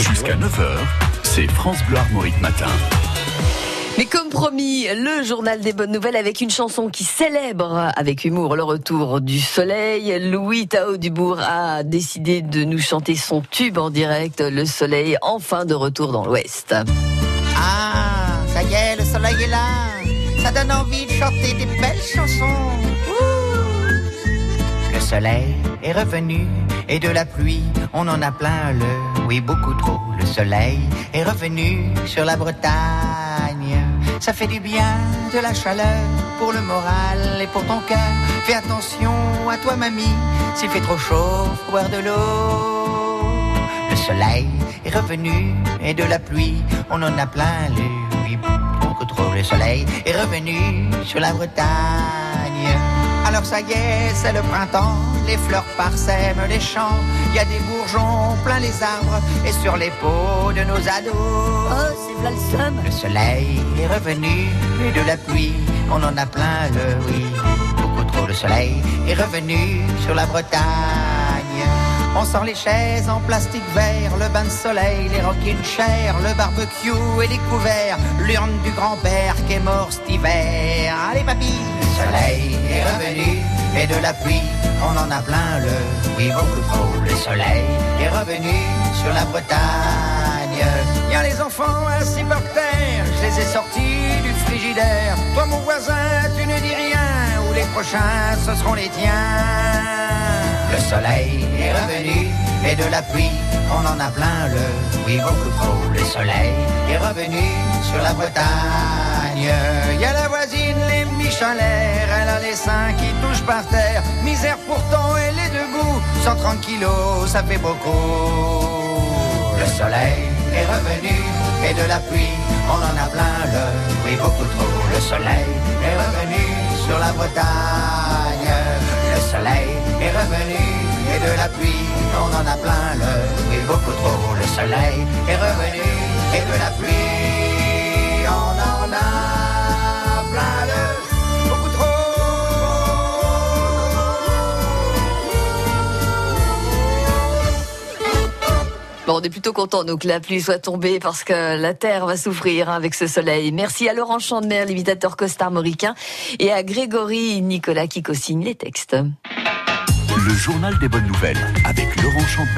Jusqu'à 9h, c'est France Bleu Armorique Matin. Mais comme promis, le journal des bonnes nouvelles avec une chanson qui célèbre avec humour le retour du soleil. Louis Tao Dubourg a décidé de nous chanter son tube en direct, Le soleil enfin de retour dans l'Ouest. Ah, ça y est, le soleil est là. Ça donne envie de chanter des belles chansons. Le soleil est revenu et de la pluie, on en a plein le, oui beaucoup trop. Le soleil est revenu sur la Bretagne. Ça fait du bien, de la chaleur pour le moral et pour ton cœur. Fais attention à toi mamie, s'il fait trop chaud, boire de l'eau. Le soleil est revenu et de la pluie, on en a plein le, oui beaucoup trop. Le soleil est revenu sur la Bretagne. Alors ça y est, c'est le printemps, les fleurs parsèment les champs, il y a des bourgeons plein les arbres et sur les peaux de nos ados. Oh, c'est là le seum. Le soleil est revenu et de la pluie, on en a plein le oui. Beaucoup trop le soleil est revenu sur la Bretagne. On sent les chaises en plastique vert, le bain de soleil, les rocking chairs, le barbecue et les couverts, l'urne du grand-père qui est mort cet hiver. Allez papy, de la pluie, on en a plein le, oui beaucoup trop. Le soleil est revenu sur la Bretagne. Y a les enfants assis par terre, je les ai sortis du frigidaire. Toi mon voisin, tu ne dis rien, ou les prochains ce seront les tiens. Le soleil est revenu et de la pluie, on en a plein le, oui beaucoup trop. Le soleil est revenu sur la Bretagne. Y a la voisine, les Michelin, elle a les seins qui Misère pourtant, elle est debout, 130 kilos, ça fait beaucoup. Le soleil est revenu et de la pluie, on en a plein le, oui beaucoup trop. Le soleil est revenu sur la Bretagne. Le soleil est revenu et de la pluie, on en a plein on est plutôt content que la pluie soit tombée parce que la terre va souffrir hein, avec ce soleil. Merci à Laurent Chandemer, l'imitateur costarmoricain, et à Grégory Nicolas qui co-signe les textes. Le journal des bonnes nouvelles avec Laurent Chandemer.